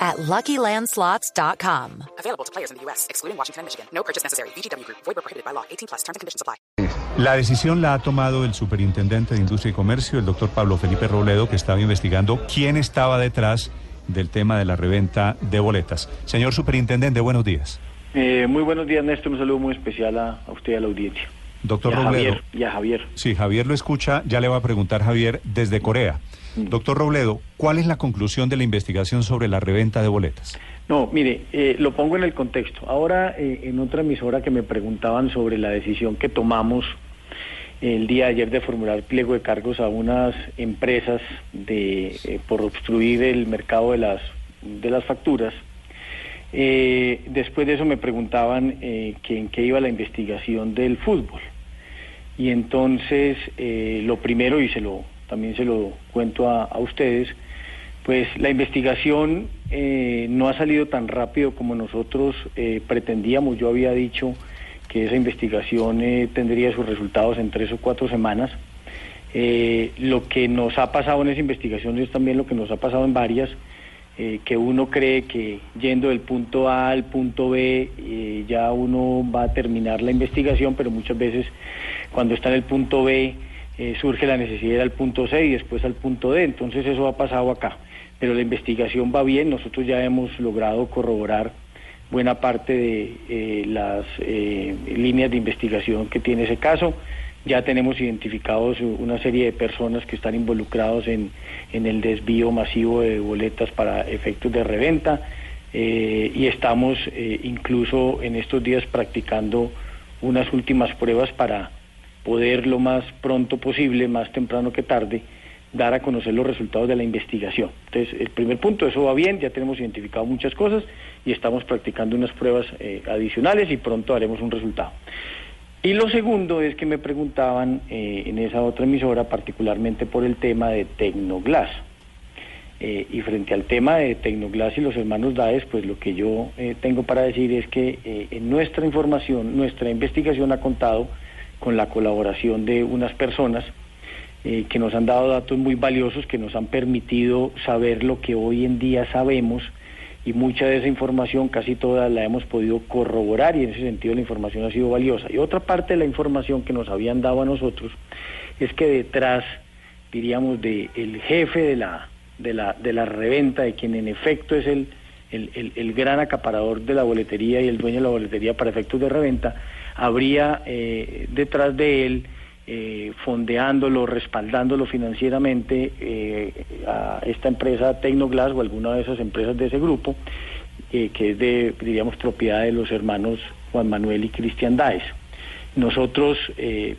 at LuckyLandSlots.com. Available to players in the U.S., excluding Washington and Michigan. No purchase necessary. VGW Group. Void where prohibited by law. 18 plus. Terms and conditions apply. La decisión la ha tomado el superintendente de Industria y Comercio, el doctor Pablo Felipe Robledo, que estaba investigando quién estaba detrás del tema de la reventa de boletas. Señor superintendente, buenos días. Eh, muy buenos días, Néstor. Un saludo muy especial a, a usted y a la audiencia. Doctor y a Robledo. Javier, y a Javier. Sí, Javier lo escucha. Ya le va a preguntar Javier desde Corea. Doctor Robledo, ¿cuál es la conclusión de la investigación sobre la reventa de boletas? No, mire, eh, lo pongo en el contexto. Ahora, eh, en otra emisora que me preguntaban sobre la decisión que tomamos el día de ayer de formular pliego de cargos a unas empresas de eh, por obstruir el mercado de las de las facturas. Después de eso me preguntaban que en qué iba la investigación del fútbol. Y entonces lo primero, y se lo también se lo cuento a, ustedes, pues la investigación eh, no ha salido tan rápido como nosotros eh, pretendíamos. Yo había dicho que esa investigación eh, tendría sus resultados en tres o cuatro semanas. Eh, lo que nos ha pasado en esa investigación es también lo que nos ha pasado en varias, que uno cree que yendo del punto A al punto B ya uno va a terminar la investigación, pero muchas veces cuando está en el punto B eh, surge la necesidad de ir al punto C y después al punto D, entonces eso ha pasado acá. Pero la investigación va bien, nosotros ya hemos logrado corroborar buena parte de eh, las eh, líneas de investigación que tiene ese caso. Ya tenemos identificados una serie de personas que están involucrados en, en el desvío masivo de boletas para efectos de reventa y estamos incluso en estos días practicando unas últimas pruebas para poder lo más pronto posible, más temprano que tarde, dar a conocer los resultados de la investigación. Entonces, el primer punto, eso va bien, ya tenemos identificado muchas cosas y estamos practicando unas pruebas eh, adicionales y pronto haremos un resultado. Y lo segundo es que me preguntaban eh, en esa otra emisora, particularmente por el tema de Tecnoglass. Eh, y frente al tema de Tecnoglass y los hermanos Daes, pues lo que yo eh, tengo para decir es que en nuestra información, nuestra investigación ha contado con la colaboración de unas personas eh, que nos han dado datos muy valiosos, que nos han permitido saber lo que hoy en día sabemos y mucha de esa información, casi toda la hemos podido corroborar y en ese sentido la información ha sido valiosa. Y otra parte de la información que nos habían dado a nosotros es que detrás, diríamos, del el jefe de la, de, la, de la reventa, de quien en efecto es el, el, el gran acaparador de la boletería y el dueño de la boletería para efectos de reventa, habría eh, detrás de él eh, fondeándolo, respaldándolo financieramente eh, a esta empresa Tecnoglass o alguna de esas empresas de ese grupo, eh, que es de, diríamos, propiedad de los hermanos Juan Manuel y Cristian Daes. Nosotros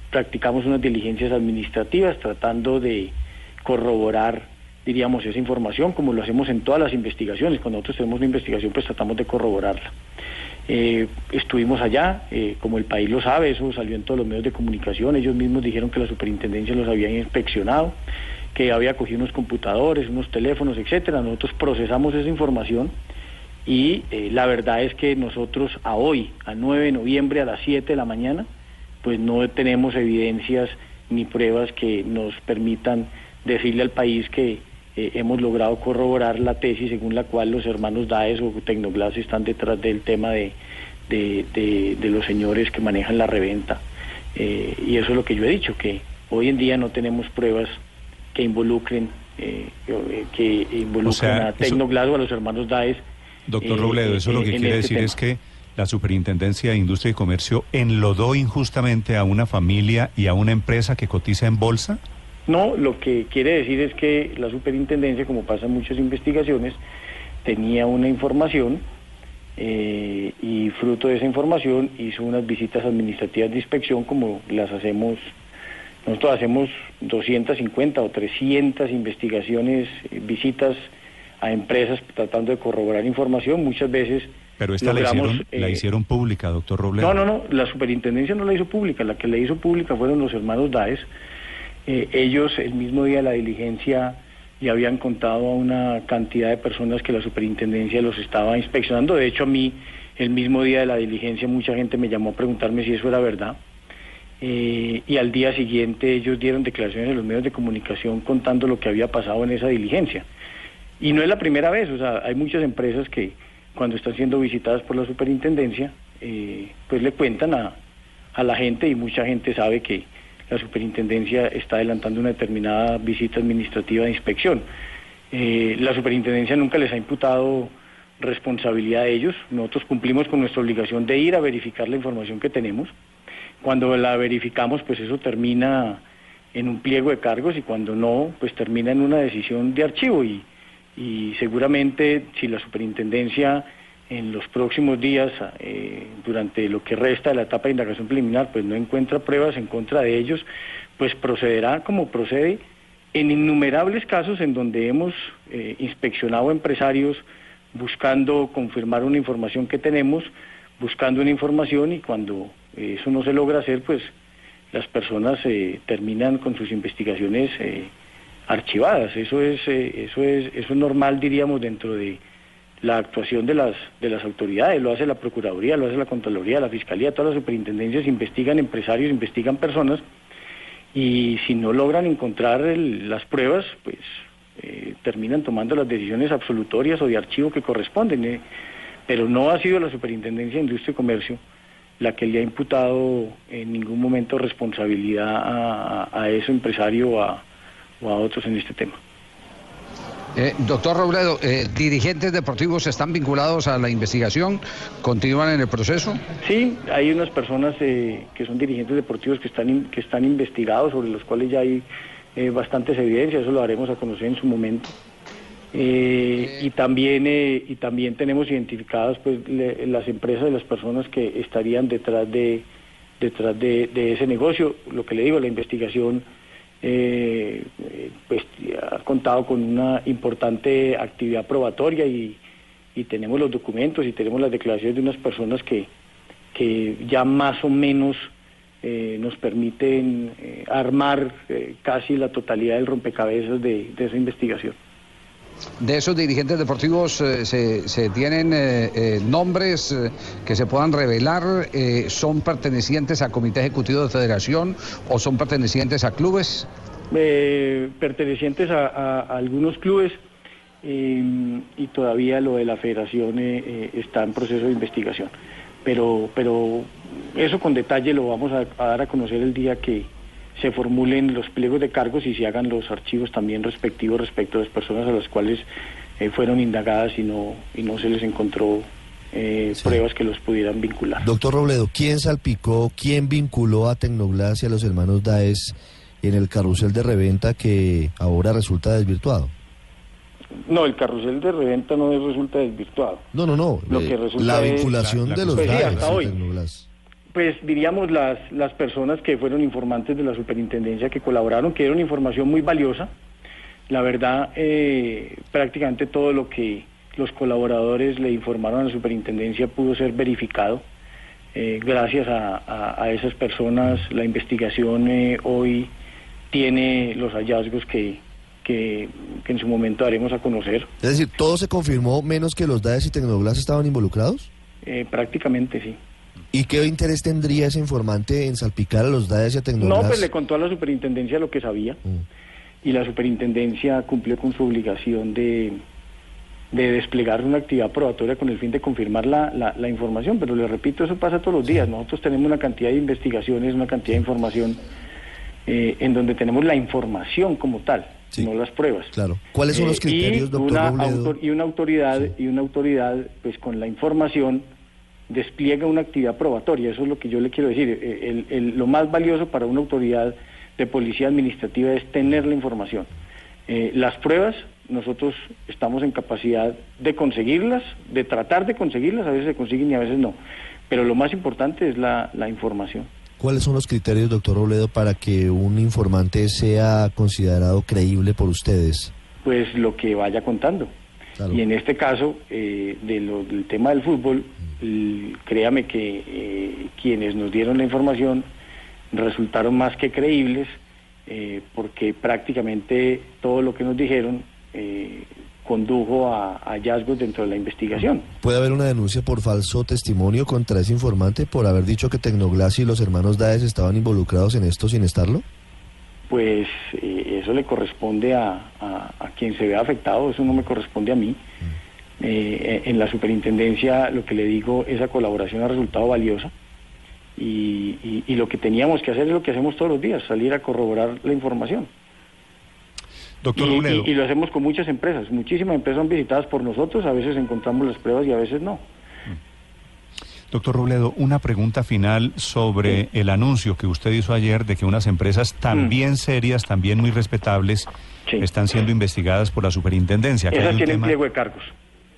practicamos unas diligencias administrativas tratando de corroborar, diríamos, esa información, como lo hacemos en todas las investigaciones. Cuando nosotros tenemos una investigación, pues tratamos de corroborarla. Eh, estuvimos allá, eh, como el país lo sabe, eso salió en todos los medios de comunicación, ellos mismos dijeron que la superintendencia los había inspeccionado, que había cogido unos computadores, unos teléfonos, etcétera. Nosotros procesamos esa información y eh, la verdad es que nosotros a hoy, a 9 de noviembre a las 7 de la mañana, pues no tenemos evidencias ni pruebas que nos permitan decirle al país que eh, hemos logrado corroborar la tesis según la cual los hermanos Daes o Tecnoglass están detrás del tema de, de, de, de los señores que manejan la reventa. Eh, y eso es lo que yo he dicho, que hoy en día no tenemos pruebas que involucren, eh, eh, que involucren O sea, a Tecnoglass o a los hermanos Daes. Doctor Robledo, eso lo que quiere este decir tema. es que la Superintendencia de Industria y Comercio enlodó injustamente a una familia y a una empresa que cotiza en bolsa. No, lo que quiere decir es que la superintendencia, como pasa en muchas investigaciones, tenía una información eh, y fruto de esa información hizo unas visitas administrativas de inspección como las hacemos, nosotros hacemos 250 o 300 investigaciones, eh, visitas a empresas tratando de corroborar información, muchas veces Pero esta la logramos, hicieron, la eh, hicieron pública, doctor Robledo. No, no, no, la superintendencia no la hizo pública, la que la hizo pública fueron los hermanos Daes. Eh, ellos el mismo día de la diligencia ya habían contado a una cantidad de personas que la superintendencia los estaba inspeccionando. De hecho, a mí el mismo día de la diligencia mucha gente me llamó a preguntarme si eso era verdad. Eh, y al día siguiente ellos dieron declaraciones en los medios de comunicación contando lo que había pasado en esa diligencia. Y no es la primera vez, o sea, hay muchas empresas que cuando están siendo visitadas por la superintendencia, eh, pues le cuentan a, a la gente y mucha gente sabe que la superintendencia está adelantando una determinada visita administrativa de inspección. Eh, la superintendencia nunca les ha imputado responsabilidad a ellos, nosotros cumplimos con nuestra obligación de ir a verificar la información que tenemos. Cuando la verificamos, pues eso termina en un pliego de cargos y cuando no, pues termina en una decisión de archivo y seguramente si la superintendencia en los próximos días, eh, durante lo que resta de la etapa de indagación preliminar, pues no encuentra pruebas en contra de ellos, pues procederá como procede en innumerables casos en donde hemos eh, inspeccionado empresarios buscando confirmar una información que tenemos, buscando una información y cuando eh, eso no se logra hacer, pues las personas eh, terminan con sus investigaciones eh, archivadas. Eso es, eso es, eso es normal, diríamos, dentro de la actuación de las, de las autoridades. Lo hace la Procuraduría, lo hace la Contraloría, la Fiscalía, todas las superintendencias investigan empresarios, investigan personas y si no logran encontrar las pruebas, pues eh, terminan tomando las decisiones absolutorias o de archivo que corresponden. eh. Pero no ha sido la Superintendencia de Industria y Comercio la que le ha imputado en ningún momento responsabilidad a, a ese empresario a, o a otros en este tema. Eh, doctor Robledo, eh, ¿dirigentes deportivos están vinculados a la investigación? ¿Continúan en el proceso? Sí, hay unas personas eh, que son dirigentes deportivos que están que están investigados, sobre los cuales ya hay eh, bastantes evidencias, eso lo haremos a conocer en su momento. Eh, y también eh, y también tenemos identificadas pues le- las empresas y las personas que estarían detrás de detrás de, de ese negocio. Lo que le digo, la investigación eh, pues ha contado con una importante actividad probatoria y, tenemos los documentos y tenemos las declaraciones de unas personas que, que ya más o menos eh, nos permiten eh, armar eh, casi la totalidad del rompecabezas de esa investigación. ¿De esos dirigentes deportivos eh, se, se tienen eh, eh, nombres que se puedan revelar? ¿Son pertenecientes a comité ejecutivo de federación o son pertenecientes a clubes? pertenecientes a, algunos clubes y todavía lo de la federación está en proceso de investigación. Pero, pero eso con detalle lo vamos a dar a conocer el día que se formulen los pliegos de cargos y se hagan los archivos también respectivos respecto a las personas a las cuales eh, fueron indagadas y no, y no se les encontró eh, Sí. pruebas que los pudieran vincular. Doctor Robledo, ¿quién salpicó, quién vinculó a Tecnoglass y a los hermanos Daes en el carrusel de reventa que ahora resulta desvirtuado? No, el carrusel de reventa no es resulta desvirtuado. No, no, no. Lo eh, que resulta la vinculación la- la- de los Pues sí, Daes hasta y hoy. Pues diríamos las, las personas que fueron informantes de la superintendencia que colaboraron, que dieron información muy valiosa. La verdad, eh, prácticamente todo lo que los colaboradores le informaron a la superintendencia pudo ser verificado. Eh, gracias a, a- a esas personas, la investigación eh, hoy tiene los hallazgos que, que, que en su momento daremos a conocer. Es decir, todo se confirmó menos que los Daes y Tecnoglass estaban involucrados. Eh, prácticamente sí. ¿Y qué interés tendría ese informante en salpicar a los Daes y a Tecnoglass? No, pues le contó a la superintendencia lo que sabía. Mm. y la superintendencia cumplió con su obligación de, de desplegar una actividad probatoria con el fin de confirmar la, la- la información. Pero le repito, eso pasa todos los días. Nosotros tenemos una cantidad de investigaciones, una cantidad de información eh, en donde tenemos la información como tal, Sí. no las pruebas. Claro. ¿Cuáles son los Eh, criterios, y doctor una autor- y una autoridad y una autoridad pues con la información despliega una actividad probatoria. Eso es lo que yo le quiero decir. Eh, el- el- lo más valioso para una autoridad de policía administrativa es tener la información. Eh, las pruebas nosotros estamos en capacidad de conseguirlas de tratar de conseguirlas a veces se consiguen y a veces no. Pero lo más importante es la, la información. ¿Cuáles son los criterios, doctor Robledo, para que un informante sea considerado creíble por ustedes? pues lo que vaya contando. Claro. Y en este caso, eh, de lo- del tema del fútbol, créame que eh, quienes nos dieron la información resultaron más que creíbles, eh, porque prácticamente todo lo que nos dijeron eh, condujo a, a hallazgos dentro de la investigación. ¿Puede haber una denuncia por falso testimonio contra ese informante por haber dicho que Tecnoglass y los hermanos Daes estaban involucrados en esto sin estarlo? Pues eh, eso le corresponde a, a- a quien se vea afectado, eso no me corresponde a mí. Eh, en la superintendencia lo que le digo, esa colaboración ha resultado valiosa y, y- y lo que teníamos que hacer es lo que hacemos todos los días, salir a corroborar la información. Doctor Y, y- lo hacemos con muchas empresas, muchísimas empresas son visitadas por nosotros, a veces encontramos las pruebas y a veces no. Doctor Robledo, una pregunta final sobre el anuncio que usted hizo ayer de que unas empresas también serias, también muy respetables, Mm. Sí. están siendo investigadas por la superintendencia. Esas tienen tema- pliego de cargos.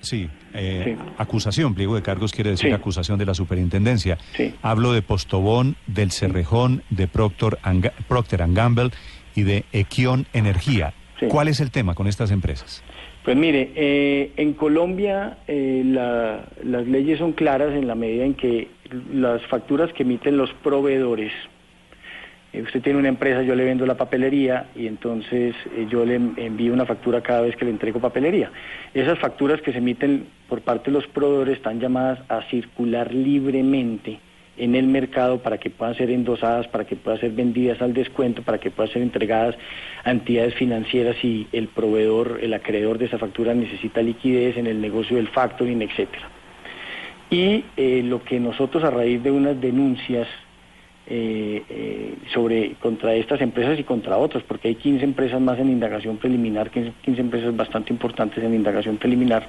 Sí, eh, Sí. acusación, pliego de cargos quiere decir Sí. acusación de la superintendencia. Sí. Hablo de Postobón, del Cerrejón, de Proctor and Procter and Gamble y de Equion Energía. ¿Cuál es el tema con estas empresas? Pues mire, eh, en Colombia eh, la- las leyes son claras en la medida en que las facturas que emiten los proveedores, eh, usted tiene una empresa, yo le vendo la papelería y entonces eh, yo le en- envío una factura cada vez que le entrego papelería. Esas facturas que se emiten por parte de los proveedores están llamadas a circular libremente en el mercado para que puedan ser endosadas, para que puedan ser vendidas al descuento, para que puedan ser entregadas a entidades financieras si el proveedor, el acreedor de esa factura necesita liquidez en el negocio del factoring, etcétera. Y eh, lo que nosotros a raíz de unas denuncias eh, eh, sobre contra estas empresas y contra otras, porque hay 15 empresas más en indagación preliminar, 15, 15 empresas bastante importantes en indagación preliminar,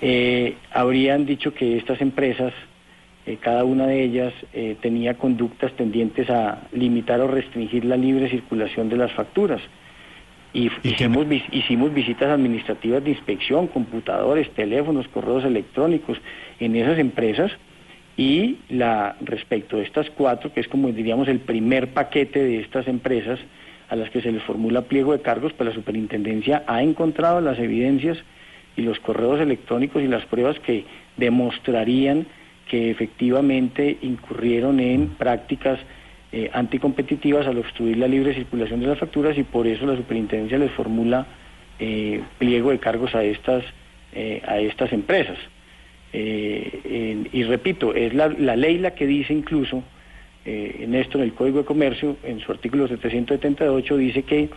eh, habrían dicho que estas empresas, eh, cada una de ellas, eh, tenía conductas tendientes a limitar o restringir la libre circulación de las facturas. Y, ¿Y qué hicimos, vis- hicimos visitas administrativas de inspección, computadores, teléfonos, correos electrónicos en esas empresas y la respecto de estas cuatro, que es como diríamos el primer paquete de estas empresas a las que se les formula pliego de cargos, pues la superintendencia ha encontrado las evidencias y los correos electrónicos y las pruebas que demostrarían que efectivamente incurrieron en prácticas eh, anticompetitivas al obstruir la libre circulación de las facturas y por eso la superintendencia les formula eh, pliego de cargos a estas eh, a estas empresas. Eh, y repito, es la, la ley la que dice incluso, eh, en esto, en el Código de Comercio, en su artículo 778, dice que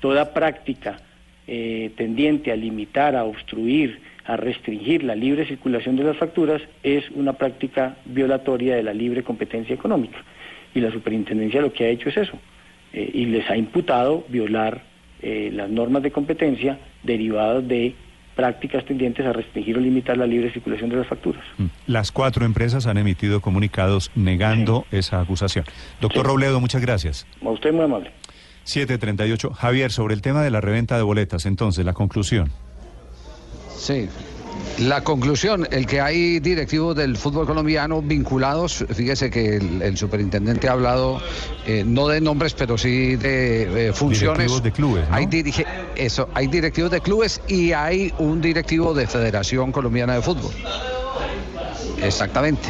toda práctica eh, tendiente a limitar, a obstruir, a restringir la libre circulación de las facturas es una práctica violatoria de la libre competencia económica. Y la superintendencia lo que ha hecho es eso, eh, y les ha imputado violar las normas de competencia derivadas de prácticas tendientes a restringir o limitar la libre circulación de las facturas. Mm. Las cuatro empresas han emitido comunicados negando esa acusación. Doctor Sí. Robledo, muchas gracias. A usted muy amable. 738. Javier, sobre el tema de la reventa de boletas, entonces, la conclusión. Sí. La conclusión, el que hay directivos del fútbol colombiano vinculados, fíjese que el, el superintendente ha hablado eh, no de nombres, pero sí de eh, funciones. Directivos de clubes, ¿no? Hay dirige- eso, hay directivos de clubes y hay un directivo de Federación Colombiana de Fútbol. Exactamente.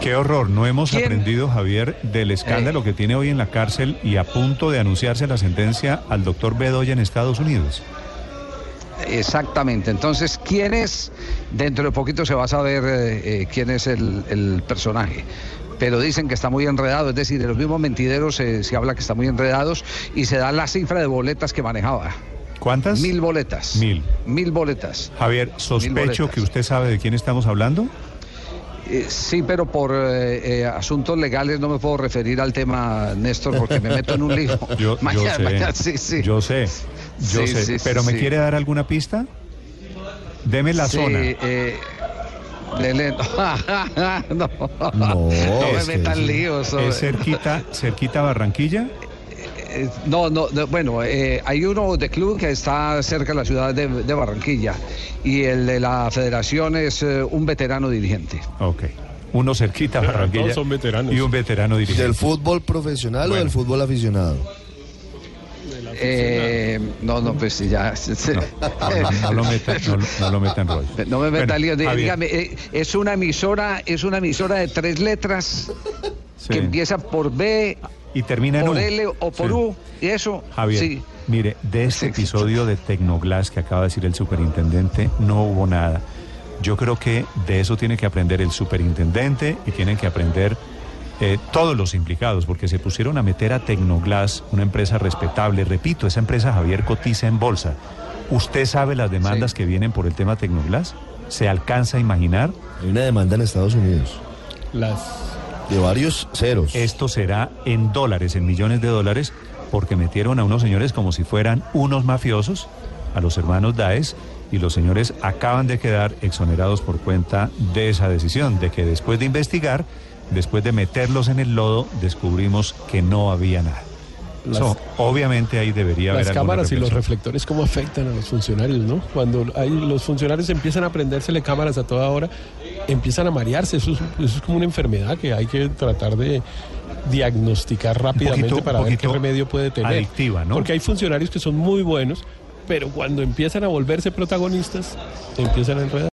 Qué horror, no hemos ¿Quién? aprendido, Javier, del escándalo Eh. que tiene hoy en la cárcel y a punto de anunciarse la sentencia al doctor Bedoya en Estados Unidos. Exactamente. Entonces, ¿quién es? Dentro de poquito se va a saber eh, eh, quién es el, el personaje. Pero dicen que está muy enredado, es decir, de los mismos mentideros eh, se habla que está muy enredados y se da la cifra de boletas que manejaba. ¿Cuántas? Mil boletas. Mil. Mil boletas. Javier, sospecho boletas. que usted sabe de quién estamos hablando. Eh, sí, pero por eh, eh, asuntos legales no me puedo referir al tema, Néstor, porque me meto en un lío. Yo, sé. mañana- sí, sí. Yo sé. Yo Sí, sé. Pero ¿me quiere dar alguna pista? Deme la zona. eh, Lele- no, No, me metan líos. ¿Es cerquita, cerquita Barranquilla? Eh, No, no, no, bueno, eh, hay uno de club que está cerca de la ciudad de, de Barranquilla y el de la federación es eh, un veterano dirigente. Ok. Uno cerquita a Barranquilla. todos son veteranos. Y un veterano dirigente. ¿Del fútbol profesional o del fútbol aficionado? Eh, no, no, pues ya. No, no, no lo metan, no, lo- no lo metan rollo. No me meta Bueno, lío. Dígame, eh, es una emisora, es una emisora de tres letras sí. que empieza por B, y termina en por U. L o por Sí. U y eso. Javier, Sí. mire, de este episodio de Tecnoglass que acaba de decir el superintendente, no hubo nada. Yo creo que de eso tiene que aprender el superintendente y tienen que aprender eh, todos los implicados, porque se pusieron a meter a Tecnoglass, una empresa respetable. Repito, esa empresa Javier cotiza en bolsa. ¿Usted sabe las demandas Sí. que vienen por el tema Tecnoglass? ¿Se alcanza a imaginar? Hay una demanda en Estados Unidos Las de varios ceros. Esto será en dólares, en millones de dólares, porque metieron a unos señores como si fueran unos mafiosos, a los hermanos Daes, y los señores acaban de quedar exonerados por cuenta de esa decisión, de que después de investigar, después de meterlos en el lodo, descubrimos que no había nada. Las- So, obviamente ahí debería haber Las cámaras y los reflectores cómo afectan a los funcionarios, ¿no? Cuando hay, los funcionarios empiezan a prendérsele cámaras a toda hora, empiezan a marearse. Eso es, eso es como una enfermedad que hay que tratar de diagnosticar rápidamente poquito- para ver qué remedio puede tener. adictiva, ¿no? Porque hay funcionarios que son muy buenos, pero cuando empiezan a volverse protagonistas, empiezan a enredar.